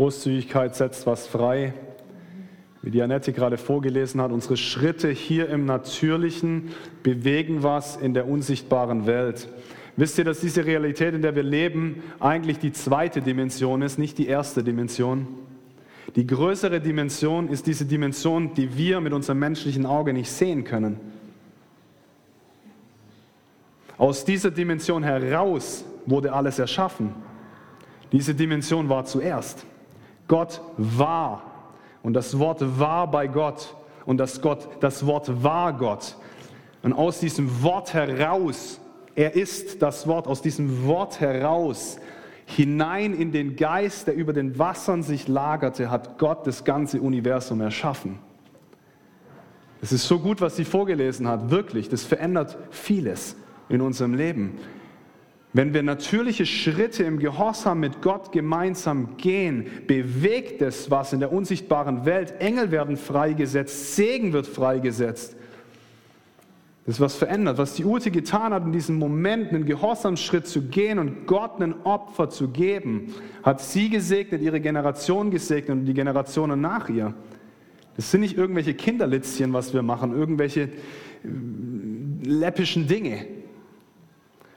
Großzügigkeit setzt was frei. Wie die Annette gerade vorgelesen hat, unsere Schritte hier im Natürlichen bewegen was in der unsichtbaren Welt. Wisst ihr, dass diese Realität, in der wir leben, eigentlich die zweite Dimension ist, nicht die erste Dimension? Die größere Dimension ist diese Dimension, die wir mit unserem menschlichen Auge nicht sehen können. Aus dieser Dimension heraus wurde alles erschaffen. Diese Dimension war zuerst. Gott war. Und das Wort war bei Gott. Und das, Gott, das Wort war Gott. Und aus diesem Wort heraus, er ist das Wort, aus diesem Wort heraus, hinein in den Geist, der über den Wassern sich lagerte, hat Gott das ganze Universum erschaffen. Es ist so gut, was sie vorgelesen hat, wirklich. Das verändert vieles in unserem Leben. Wenn wir natürliche Schritte im Gehorsam mit Gott gemeinsam gehen, bewegt es was in der unsichtbaren Welt. Engel werden freigesetzt, Segen wird freigesetzt. Das ist was verändert. Was die Ute getan hat, in diesem Moment einen Gehorsamsschritt zu gehen und Gott ein Opfer zu geben, hat sie gesegnet, ihre Generation gesegnet und die Generationen nach ihr. Das sind nicht irgendwelche Kinderlitzchen, was wir machen, irgendwelche äh, läppischen Dinge.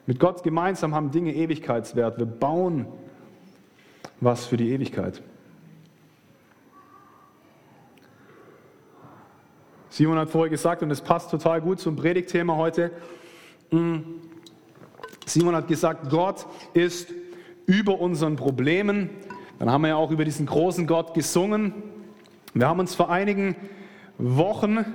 Mit Gott gemeinsam haben Dinge Ewigkeitswert. Wir bauen was für die Ewigkeit. Simon hat vorher gesagt, und es passt total gut zum Predigtthema heute. Mm. Simon hat gesagt, Gott ist über unseren Problemen. Dann haben wir ja auch über diesen großen Gott gesungen. Wir haben uns vor einigen Wochen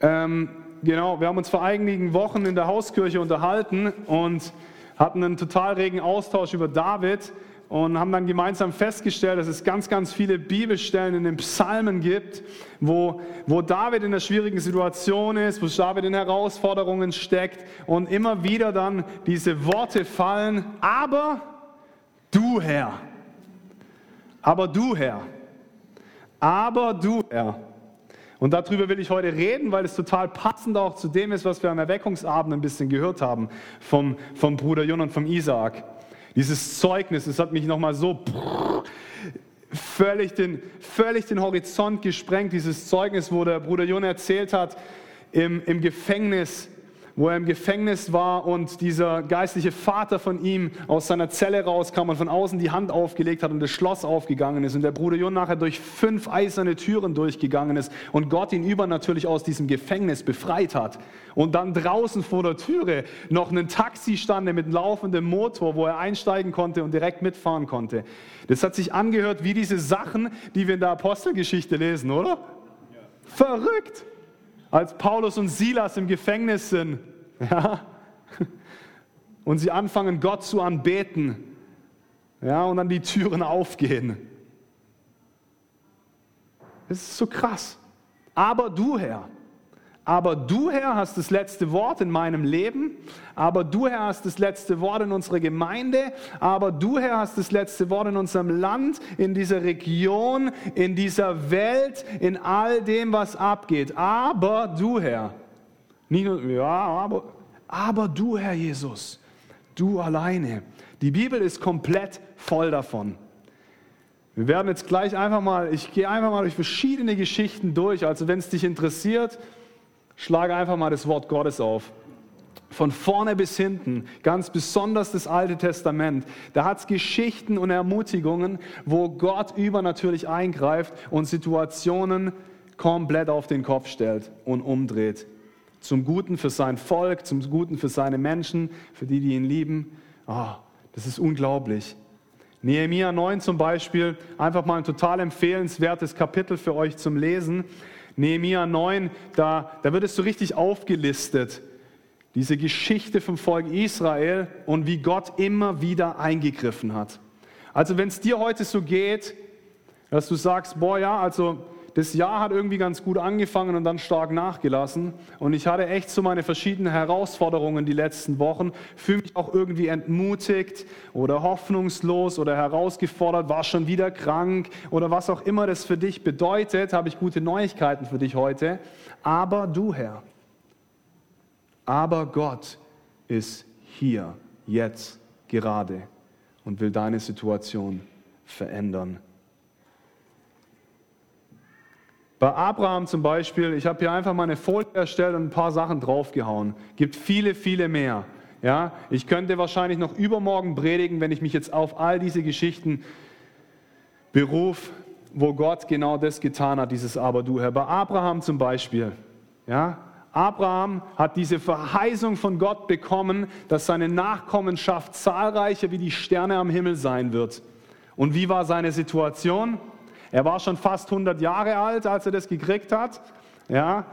ähm, genau, wir haben uns vor einigen Wochen in der Hauskirche unterhalten und hatten einen total regen Austausch über David und haben dann gemeinsam festgestellt, dass es ganz, ganz viele Bibelstellen in den Psalmen gibt, wo, wo David in einer schwierigen Situation ist, wo David in Herausforderungen steckt und immer wieder dann diese Worte fallen, aber du Herr, aber du Herr, aber du Herr. Und darüber will ich heute reden, weil es total passend auch zu dem ist, was wir am Erweckungsabend ein bisschen gehört haben vom, vom Bruder Jon und vom Isaak. Dieses Zeugnis, das hat mich nochmal so völlig den, völlig den Horizont gesprengt. Dieses Zeugnis, wo der Bruder Jon erzählt hat, im, im Gefängnis, wo er im Gefängnis war und dieser geistliche Vater von ihm aus seiner Zelle rauskam und von außen die Hand aufgelegt hat und das Schloss aufgegangen ist und der Bruder Jon nachher durch fünf eiserne Türen durchgegangen ist und Gott ihn übernatürlich aus diesem Gefängnis befreit hat und dann draußen vor der Türe noch ein Taxi stand mit laufendem Motor, wo er einsteigen konnte und direkt mitfahren konnte. Das hat sich angehört wie diese Sachen, die wir in der Apostelgeschichte lesen, oder? Ja. Verrückt! Als Paulus und Silas im Gefängnis sind ja, und sie anfangen, Gott zu anbeten ja, und dann die Türen aufgehen. Das ist so krass. Aber du, Herr, aber du, Herr, hast das letzte Wort in meinem Leben. Aber du, Herr, hast das letzte Wort in unserer Gemeinde. Aber du, Herr, hast das letzte Wort in unserem Land, in dieser Region, in dieser Welt, in all dem, was abgeht. Aber du, Herr. Nicht nur, ja, aber, aber du, Herr Jesus. Du alleine. Die Bibel ist komplett voll davon. Wir werden jetzt gleich einfach mal, ich gehe einfach mal durch verschiedene Geschichten durch. Also wenn es dich interessiert, Schlage einfach mal das Wort Gottes auf. Von vorne bis hinten, ganz besonders das Alte Testament, da hat es Geschichten und Ermutigungen, wo Gott übernatürlich eingreift und Situationen komplett auf den Kopf stellt und umdreht. Zum Guten für sein Volk, zum Guten für seine Menschen, für die, die ihn lieben. Oh, das ist unglaublich. Nehemiah 9 zum Beispiel, einfach mal ein total empfehlenswertes Kapitel für euch zum Lesen. Nehemiah 9, da, da wird es so richtig aufgelistet. Diese Geschichte vom Volk Israel und wie Gott immer wieder eingegriffen hat. Also wenn es dir heute so geht, dass du sagst, boah ja, also das Jahr hat irgendwie ganz gut angefangen und dann stark nachgelassen. Und ich hatte echt so meine verschiedenen Herausforderungen die letzten Wochen, fühle mich auch irgendwie entmutigt oder hoffnungslos oder herausgefordert, war schon wieder krank oder was auch immer das für dich bedeutet, habe ich gute Neuigkeiten für dich heute. Aber du, Herr, aber Gott ist hier, jetzt, gerade. und will deine Situation verändern. Bei Abraham zum Beispiel, ich habe hier einfach mal eine Folie erstellt und ein paar Sachen draufgehauen. Gibt viele, viele mehr. Ja, ich könnte wahrscheinlich noch übermorgen predigen, wenn ich mich jetzt auf all diese Geschichten berufe, wo Gott genau das getan hat, dieses Aber du, Herr. Bei Abraham zum Beispiel. Ja, Abraham hat diese Verheißung von Gott bekommen, dass seine Nachkommenschaft zahlreicher wie die Sterne am Himmel sein wird. Und wie war seine Situation? Er war schon fast 100 Jahre alt, als er das gekriegt hat. Ja,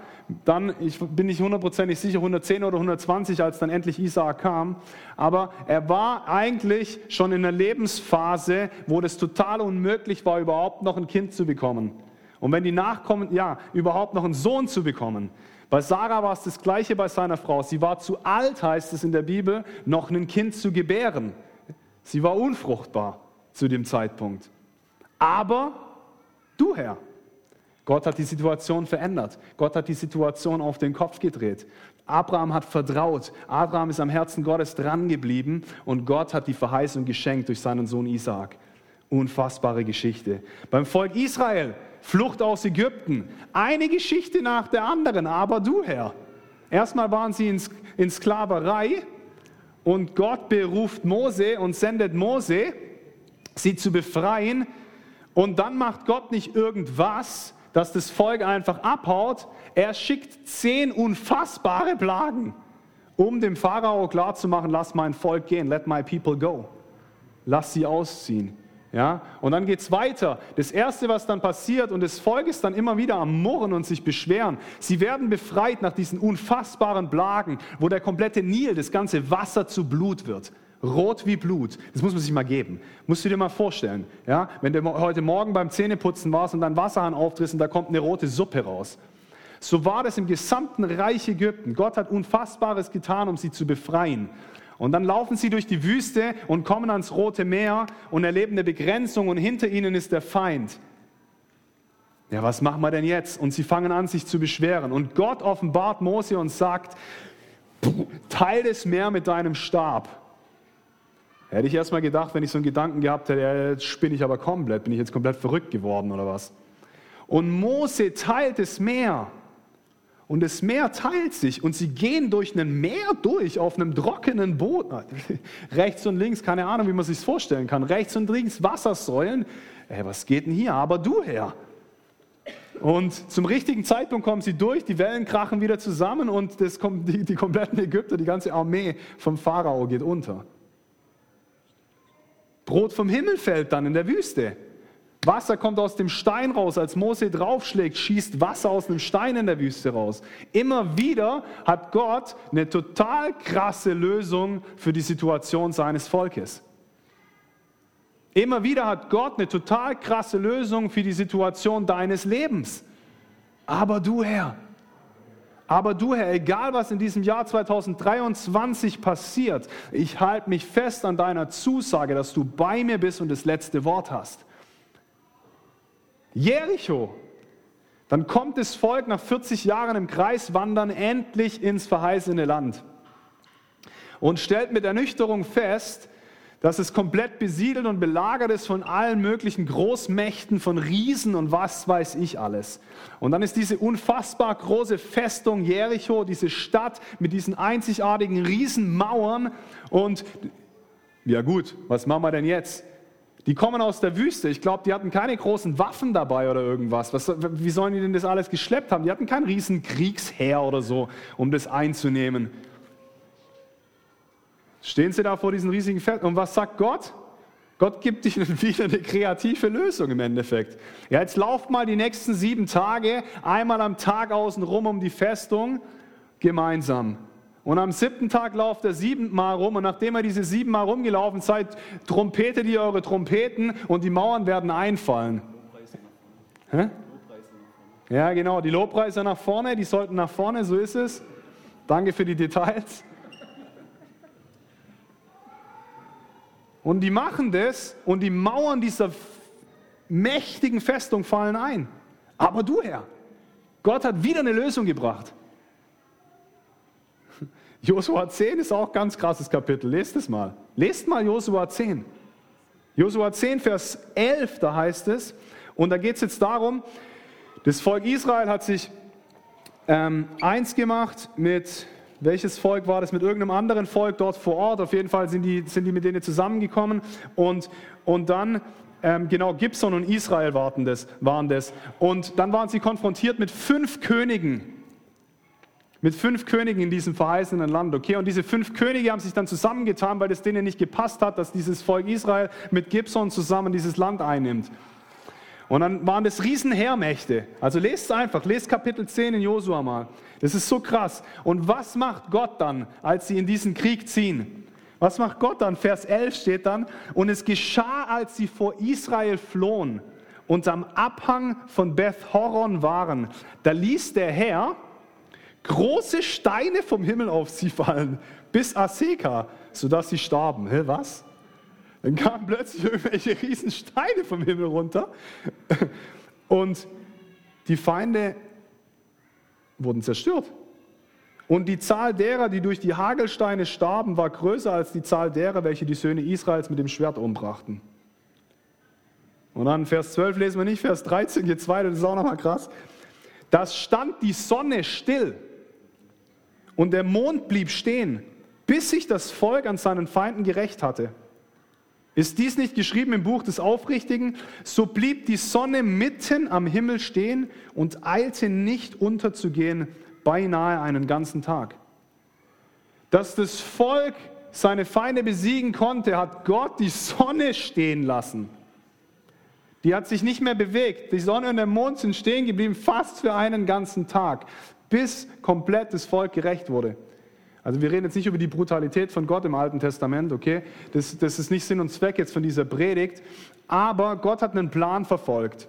dann, ich bin nicht hundertprozentig sicher, 110 oder 120, als dann endlich Isaak kam. Aber er war eigentlich schon in einer Lebensphase, wo das total unmöglich war, überhaupt noch ein Kind zu bekommen. Und wenn die Nachkommen, ja, überhaupt noch einen Sohn zu bekommen. Bei Sarah war es das Gleiche bei seiner Frau. Sie war zu alt, heißt es in der Bibel, noch ein Kind zu gebären. Sie war unfruchtbar zu dem Zeitpunkt. Aber du, Herr, Gott hat die Situation verändert. Gott hat die Situation auf den Kopf gedreht. Abraham hat vertraut. Abraham ist am Herzen Gottes drangeblieben und Gott hat die Verheißung geschenkt durch seinen Sohn Isaak. Unfassbare Geschichte. Beim Volk Israel, Flucht aus Ägypten. Eine Geschichte nach der anderen, aber du Herr. Erstmal waren sie in Sklaverei und Gott beruft Mose und sendet Mose, sie zu befreien. Und dann macht Gott nicht irgendwas, dass das Volk einfach abhaut. Er schickt zehn unfassbare Plagen, um dem Pharao klarzumachen, lass mein Volk gehen, let my people go. Lass sie ausziehen. Ja? Und dann geht es weiter. Das Erste, was dann passiert, und das Volk ist dann immer wieder am Murren und sich beschweren. Sie werden befreit nach diesen unfassbaren Plagen, wo der komplette Nil, das ganze Wasser zu Blut wird rot wie Blut. Das muss man sich mal geben. Musst du dir mal vorstellen. Ja? Wenn du heute Morgen beim Zähneputzen warst und dein Wasserhahn auftriss und da kommt eine rote Suppe raus. So war das im gesamten Reich Ägypten. Gott hat Unfassbares getan, um sie zu befreien. Und dann laufen sie durch die Wüste und kommen ans Rote Meer und erleben eine Begrenzung und hinter ihnen ist der Feind. Ja, was machen wir denn jetzt? Und sie fangen an, sich zu beschweren. Und Gott offenbart Mose und sagt, teil das Meer mit deinem Stab. Hätte ich erstmal gedacht, wenn ich so einen Gedanken gehabt hätte, jetzt spinne ich aber komplett, bin ich jetzt komplett verrückt geworden oder was? Und Mose teilt das Meer. Und das Meer teilt sich und sie gehen durch ein Meer durch auf einem trockenen Boot. Rechts und links, keine Ahnung, wie man sich vorstellen kann. Rechts und links Wassersäulen. Ey, was geht denn hier? Aber du Herr. Und zum richtigen Zeitpunkt kommen sie durch, die Wellen krachen wieder zusammen und das kommt, die, die kompletten Ägypter, die ganze Armee vom Pharao geht unter. Brot vom Himmel fällt dann in der Wüste. Wasser kommt aus dem Stein raus. Als Mose draufschlägt, schießt Wasser aus einem Stein in der Wüste raus. Immer wieder hat Gott eine total krasse Lösung für die Situation seines Volkes. Immer wieder hat Gott eine total krasse Lösung für die Situation deines Lebens. Aber du Herr, aber du, Herr, egal was in diesem Jahr 2023 passiert, ich halte mich fest an deiner Zusage, dass du bei mir bist und das letzte Wort hast. Jericho. Dann kommt das Volk nach 40 Jahren im Kreis wandern endlich ins verheißene Land und stellt mit Ernüchterung fest, dass es komplett besiedelt und belagert ist von allen möglichen Großmächten, von Riesen und was weiß ich alles. Und dann ist diese unfassbar große Festung Jericho, diese Stadt mit diesen einzigartigen Riesenmauern. Und ja gut, was machen wir denn jetzt? Die kommen aus der Wüste. Ich glaube, die hatten keine großen Waffen dabei oder irgendwas. Was, wie sollen die denn das alles geschleppt haben? Die hatten kein riesen Kriegsheer oder so, um das einzunehmen. Stehen sie da vor diesen riesigen Feld und was sagt Gott? Gott gibt ihnen wieder eine kreative Lösung im Endeffekt. Ja, jetzt lauft mal die nächsten sieben Tage einmal am Tag außen rum um die Festung gemeinsam. Und am siebten Tag lauft er siebenmal rum und nachdem ihr diese siebenmal rumgelaufen seid, trompetet ihr eure Trompeten und die Mauern werden einfallen. Hä? Ja, genau, die Lobpreiser nach vorne, die sollten nach vorne, so ist es. Danke für die Details. Und die machen das und die Mauern dieser mächtigen Festung fallen ein. Aber du, Herr, Gott hat wieder eine Lösung gebracht. Josua 10 ist auch ein ganz krasses Kapitel. Lest es mal. Lest mal Josua 10. Josua 10, Vers 11, da heißt es, und da geht es jetzt darum, das Volk Israel hat sich ähm, eins gemacht mit, welches Volk war das, mit irgendeinem anderen Volk dort vor Ort. Auf jeden Fall sind die, sind die mit denen zusammengekommen. Und, und dann, ähm, genau, Gibson und Israel waren das, waren das. Und dann waren sie konfrontiert mit fünf Königen. Mit fünf Königen in diesem verheißenen Land, okay? Und diese fünf Könige haben sich dann zusammengetan, weil es denen nicht gepasst hat, dass dieses Volk Israel mit Gibson zusammen dieses Land einnimmt. Und dann waren das Riesenheermächte. Also lest es einfach, lest Kapitel 10 in Josua mal. Das ist so krass. Und was macht Gott dann, als sie in diesen Krieg ziehen? Was macht Gott dann? Vers 11 steht dann, und es geschah, als sie vor Israel flohen und am Abhang von Beth Horon waren, da ließ der Herr, große Steine vom Himmel auf sie fallen, bis Aseka, sodass sie starben. Hä, was? Dann kamen plötzlich irgendwelche riesen Steine vom Himmel runter und die Feinde wurden zerstört. Und die Zahl derer, die durch die Hagelsteine starben, war größer als die Zahl derer, welche die Söhne Israels mit dem Schwert umbrachten. Und dann Vers 12 lesen wir nicht, Vers 13 geht weiter, das ist auch nochmal krass. Das stand die Sonne still und der Mond blieb stehen, bis sich das Volk an seinen Feinden gerecht hatte. Ist dies nicht geschrieben im Buch des Aufrichtigen? So blieb die Sonne mitten am Himmel stehen und eilte nicht unterzugehen, beinahe einen ganzen Tag. Dass das Volk seine Feinde besiegen konnte, hat Gott die Sonne stehen lassen. Die hat sich nicht mehr bewegt. Die Sonne und der Mond sind stehen geblieben, fast für einen ganzen Tag bis komplett das Volk gerecht wurde. Also wir reden jetzt nicht über die Brutalität von Gott im Alten Testament, okay? Das, das ist nicht Sinn und Zweck jetzt von dieser Predigt. Aber Gott hat einen Plan verfolgt.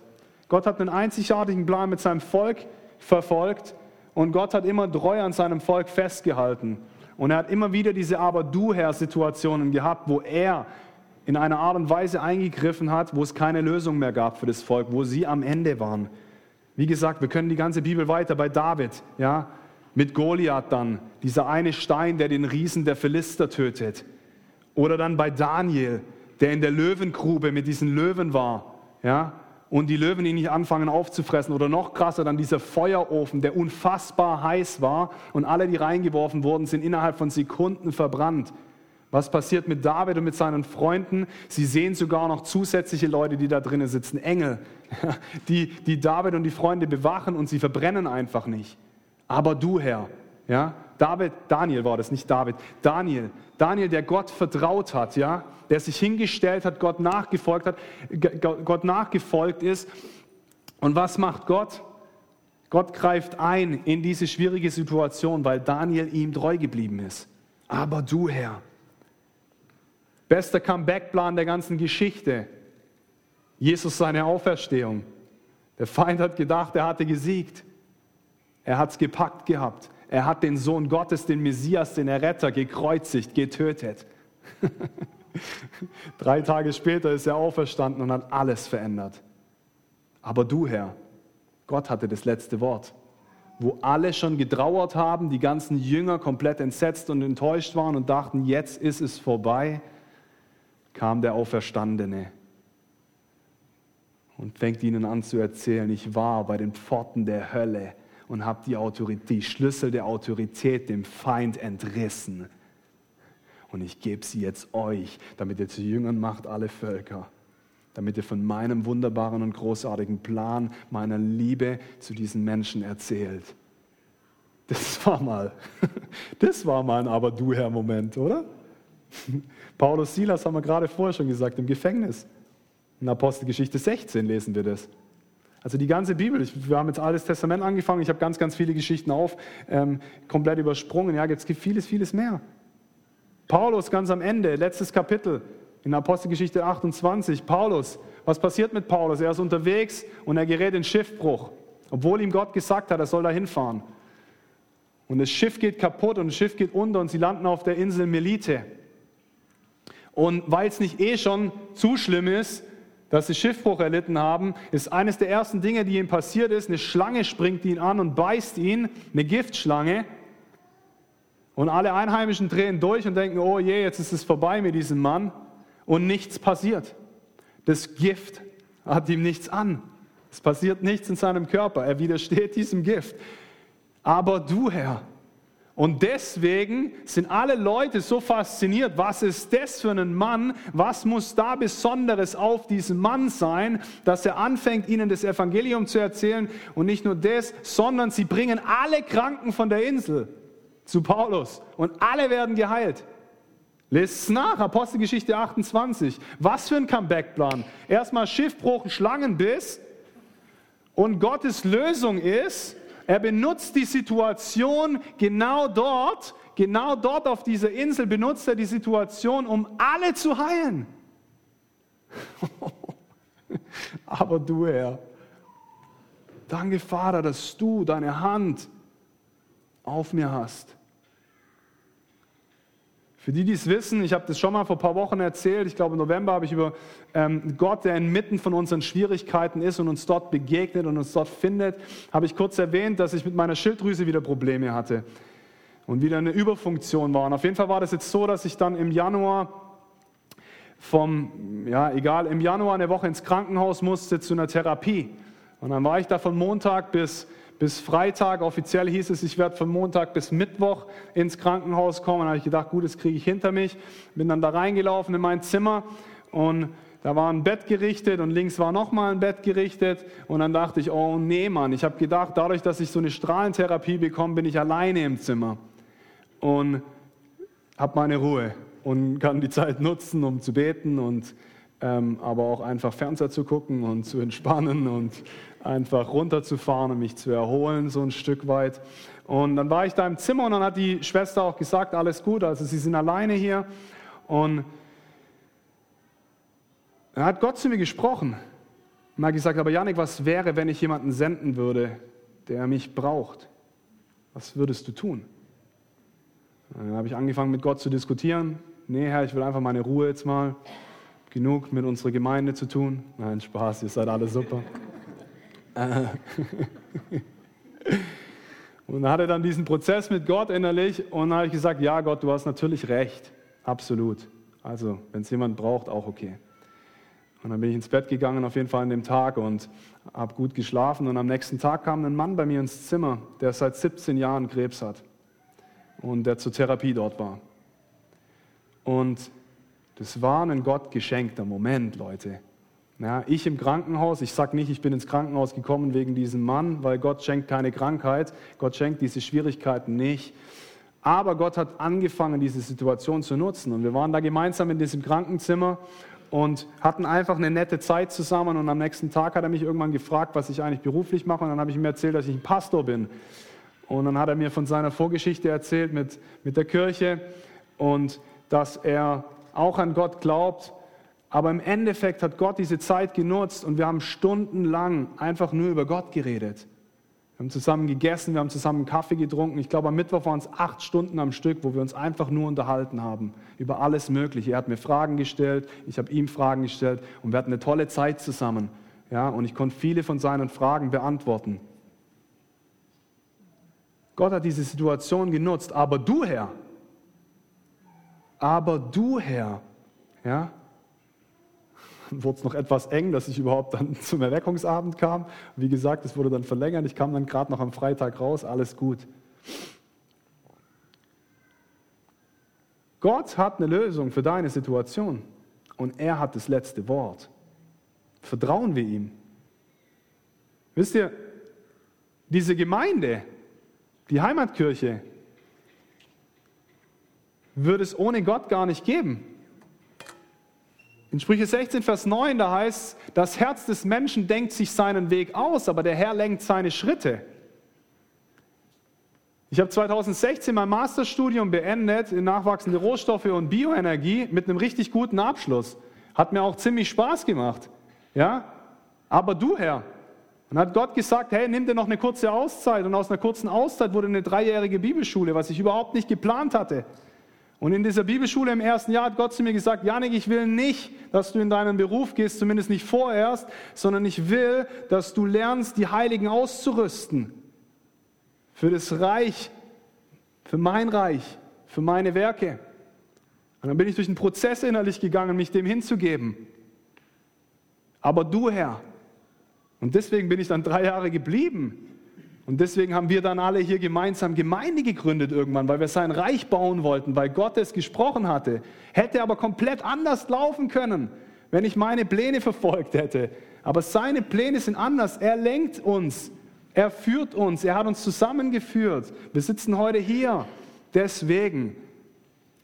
Gott hat einen einzigartigen Plan mit seinem Volk verfolgt und Gott hat immer treu an seinem Volk festgehalten. Und er hat immer wieder diese Aber-Du-Herr-Situationen gehabt, wo er in einer Art und Weise eingegriffen hat, wo es keine Lösung mehr gab für das Volk, wo sie am Ende waren. Wie gesagt, wir können die ganze Bibel weiter bei David, ja, mit Goliath dann, dieser eine Stein, der den Riesen der Philister tötet. Oder dann bei Daniel, der in der Löwengrube mit diesen Löwen war, ja, und die Löwen ihn nicht anfangen aufzufressen. Oder noch krasser, dann dieser Feuerofen, der unfassbar heiß war und alle, die reingeworfen wurden, sind innerhalb von Sekunden verbrannt. Was passiert mit David und mit seinen Freunden? Sie sehen sogar noch zusätzliche Leute, die da drinnen sitzen, Engel, die, die David und die Freunde bewachen und sie verbrennen einfach nicht. Aber du, Herr, ja, David, Daniel war das, nicht David, Daniel, Daniel, der Gott vertraut hat, ja, der sich hingestellt hat, Gott nachgefolgt hat, Gott nachgefolgt ist. Und was macht Gott? Gott greift ein in diese schwierige Situation, weil Daniel ihm treu geblieben ist. Aber du, Herr, Bester Comeback-Plan der ganzen Geschichte. Jesus seine Auferstehung. Der Feind hat gedacht, er hatte gesiegt. Er hat es gepackt gehabt. Er hat den Sohn Gottes, den Messias, den Erretter, gekreuzigt, getötet. Drei Tage später ist er auferstanden und hat alles verändert. Aber du, Herr, Gott hatte das letzte Wort. Wo alle schon getrauert haben, die ganzen Jünger komplett entsetzt und enttäuscht waren und dachten, jetzt ist es vorbei, kam der Auferstandene und fängt ihnen an zu erzählen, ich war bei den Pforten der Hölle und habe die, die Schlüssel der Autorität dem Feind entrissen. Und ich gebe sie jetzt euch, damit ihr zu Jüngern macht alle Völker, damit ihr von meinem wunderbaren und großartigen Plan, meiner Liebe zu diesen Menschen erzählt. Das war mal, das war mal ein Aber du Herr-Moment, oder? Paulus Silas haben wir gerade vorher schon gesagt, im Gefängnis. In Apostelgeschichte 16 lesen wir das. Also die ganze Bibel, ich, wir haben jetzt Altes Testament angefangen, ich habe ganz, ganz viele Geschichten auf, ähm, komplett übersprungen. Ja, es gibt vieles, vieles mehr. Paulus ganz am Ende, letztes Kapitel in Apostelgeschichte 28. Paulus, was passiert mit Paulus? Er ist unterwegs und er gerät in Schiffbruch, obwohl ihm Gott gesagt hat, er soll da hinfahren. Und das Schiff geht kaputt und das Schiff geht unter und sie landen auf der Insel Melite. Und weil es nicht eh schon zu schlimm ist, dass sie Schiffbruch erlitten haben, ist eines der ersten Dinge, die ihm passiert ist, eine Schlange springt ihn an und beißt ihn, eine Giftschlange. Und alle Einheimischen drehen durch und denken, oh je, jetzt ist es vorbei mit diesem Mann. Und nichts passiert. Das Gift hat ihm nichts an. Es passiert nichts in seinem Körper. Er widersteht diesem Gift. Aber du, Herr, und deswegen sind alle Leute so fasziniert, was ist das für ein Mann, was muss da Besonderes auf diesem Mann sein, dass er anfängt, ihnen das Evangelium zu erzählen und nicht nur das, sondern sie bringen alle Kranken von der Insel zu Paulus und alle werden geheilt. Lest es nach, Apostelgeschichte 28. Was für ein Comeback-Plan. Erstmal Schiffbruch, Schlangenbiss und Gottes Lösung ist, er benutzt die Situation genau dort, genau dort auf dieser Insel benutzt er die Situation, um alle zu heilen. Aber du, Herr, danke, Vater, dass du deine Hand auf mir hast. Für die, die es wissen, ich habe das schon mal vor ein paar Wochen erzählt, ich glaube im November habe ich über ähm, Gott, der inmitten von unseren Schwierigkeiten ist und uns dort begegnet und uns dort findet, habe ich kurz erwähnt, dass ich mit meiner Schilddrüse wieder Probleme hatte und wieder eine Überfunktion war. Und auf jeden Fall war das jetzt so, dass ich dann im Januar vom, ja egal, im Januar eine Woche ins Krankenhaus musste zu einer Therapie. Und dann war ich da von Montag bis bis Freitag. Offiziell hieß es, ich werde von Montag bis Mittwoch ins Krankenhaus kommen. Da habe ich gedacht, gut, das kriege ich hinter mich. Bin dann da reingelaufen in mein Zimmer und da war ein Bett gerichtet und links war nochmal ein Bett gerichtet. Und dann dachte ich, oh nee, Mann, ich habe gedacht, dadurch, dass ich so eine Strahlentherapie bekomme, bin ich alleine im Zimmer und habe meine Ruhe und kann die Zeit nutzen, um zu beten und ähm, aber auch einfach Fernseher zu gucken und zu entspannen und einfach runterzufahren und mich zu erholen, so ein Stück weit. Und dann war ich da im Zimmer und dann hat die Schwester auch gesagt, alles gut, also sie sind alleine hier. Und dann hat Gott zu mir gesprochen und hat gesagt, aber Janik, was wäre, wenn ich jemanden senden würde, der mich braucht? Was würdest du tun? Dann habe ich angefangen mit Gott zu diskutieren. Nee, Herr, ich will einfach meine Ruhe jetzt mal. Genug mit unserer Gemeinde zu tun. Nein, Spaß, ihr seid alle super. Äh. und hatte dann diesen Prozess mit Gott innerlich und dann habe ich gesagt, ja Gott, du hast natürlich recht, absolut. Also, wenn es jemand braucht, auch okay. Und dann bin ich ins Bett gegangen, auf jeden Fall an dem Tag und habe gut geschlafen. Und am nächsten Tag kam ein Mann bei mir ins Zimmer, der seit 17 Jahren Krebs hat und der zur Therapie dort war. Und das war ein Gott geschenkter Moment, Leute. Ja, ich im Krankenhaus, ich sage nicht, ich bin ins Krankenhaus gekommen wegen diesem Mann, weil Gott schenkt keine Krankheit, Gott schenkt diese Schwierigkeiten nicht. Aber Gott hat angefangen, diese Situation zu nutzen. Und wir waren da gemeinsam in diesem Krankenzimmer und hatten einfach eine nette Zeit zusammen. Und am nächsten Tag hat er mich irgendwann gefragt, was ich eigentlich beruflich mache. Und dann habe ich ihm erzählt, dass ich ein Pastor bin. Und dann hat er mir von seiner Vorgeschichte erzählt mit, mit der Kirche und dass er auch an Gott glaubt aber im Endeffekt hat Gott diese Zeit genutzt und wir haben stundenlang einfach nur über Gott geredet. Wir haben zusammen gegessen, wir haben zusammen Kaffee getrunken. Ich glaube, am Mittwoch waren es acht Stunden am Stück, wo wir uns einfach nur unterhalten haben über alles Mögliche. Er hat mir Fragen gestellt, ich habe ihm Fragen gestellt und wir hatten eine tolle Zeit zusammen. Ja, und ich konnte viele von seinen Fragen beantworten. Gott hat diese Situation genutzt, aber du Herr, aber du Herr, ja, wurde es noch etwas eng, dass ich überhaupt dann zum Erweckungsabend kam. Wie gesagt, es wurde dann verlängert. Ich kam dann gerade noch am Freitag raus, alles gut. Gott hat eine Lösung für deine Situation und er hat das letzte Wort. Vertrauen wir ihm. Wisst ihr, diese Gemeinde, die Heimatkirche, würde es ohne Gott gar nicht geben. In Sprüche 16, Vers 9, da heißt, das Herz des Menschen denkt sich seinen Weg aus, aber der Herr lenkt seine Schritte. Ich habe 2016 mein Masterstudium beendet in nachwachsende Rohstoffe und Bioenergie mit einem richtig guten Abschluss. Hat mir auch ziemlich Spaß gemacht. Ja? Aber du, Herr, und hat Gott gesagt, hey, nimm dir noch eine kurze Auszeit. Und aus einer kurzen Auszeit wurde eine dreijährige Bibelschule, was ich überhaupt nicht geplant hatte. Und in dieser Bibelschule im ersten Jahr hat Gott zu mir gesagt, Janik, ich will nicht, dass du in deinen Beruf gehst, zumindest nicht vorerst, sondern ich will, dass du lernst, die Heiligen auszurüsten für das Reich, für mein Reich, für meine Werke. Und dann bin ich durch einen Prozess innerlich gegangen, mich dem hinzugeben. aber du Herr. Und deswegen bin ich dann drei Jahre geblieben. Und deswegen haben wir dann alle hier gemeinsam Gemeinde gegründet irgendwann, weil wir sein Reich bauen wollten, weil Gott es gesprochen hatte. Hätte aber komplett anders laufen können, wenn ich meine Pläne verfolgt hätte. Aber seine Pläne sind anders. Er lenkt uns, er führt uns, er hat uns zusammengeführt. Wir sitzen heute hier deswegen,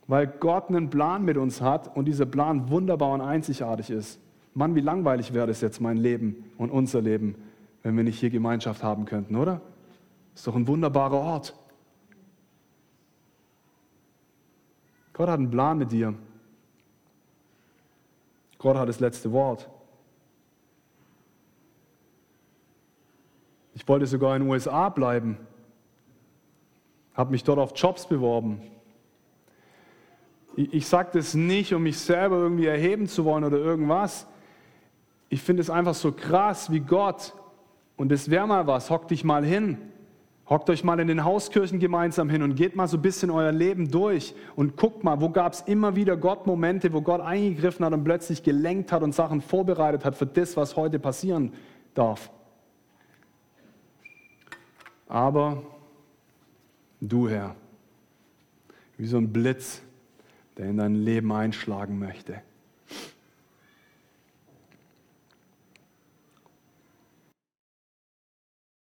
weil Gott einen Plan mit uns hat und dieser Plan wunderbar und einzigartig ist. Mann, wie langweilig wäre das jetzt mein Leben und unser Leben, wenn wir nicht hier Gemeinschaft haben könnten, oder? Ist doch ein wunderbarer Ort. Gott hat einen Plan mit dir. Gott hat das letzte Wort. Ich wollte sogar in den USA bleiben, habe mich dort auf Jobs beworben. Ich, ich sage das nicht, um mich selber irgendwie erheben zu wollen oder irgendwas ich finde es einfach so krass, wie Gott, und das wäre mal was, hockt dich mal hin, hockt euch mal in den Hauskirchen gemeinsam hin und geht mal so ein bisschen euer Leben durch und guckt mal, wo gab es immer wieder Gott-Momente, wo Gott eingegriffen hat und plötzlich gelenkt hat und Sachen vorbereitet hat für das, was heute passieren darf. Aber du, Herr, wie so ein Blitz, der in dein Leben einschlagen möchte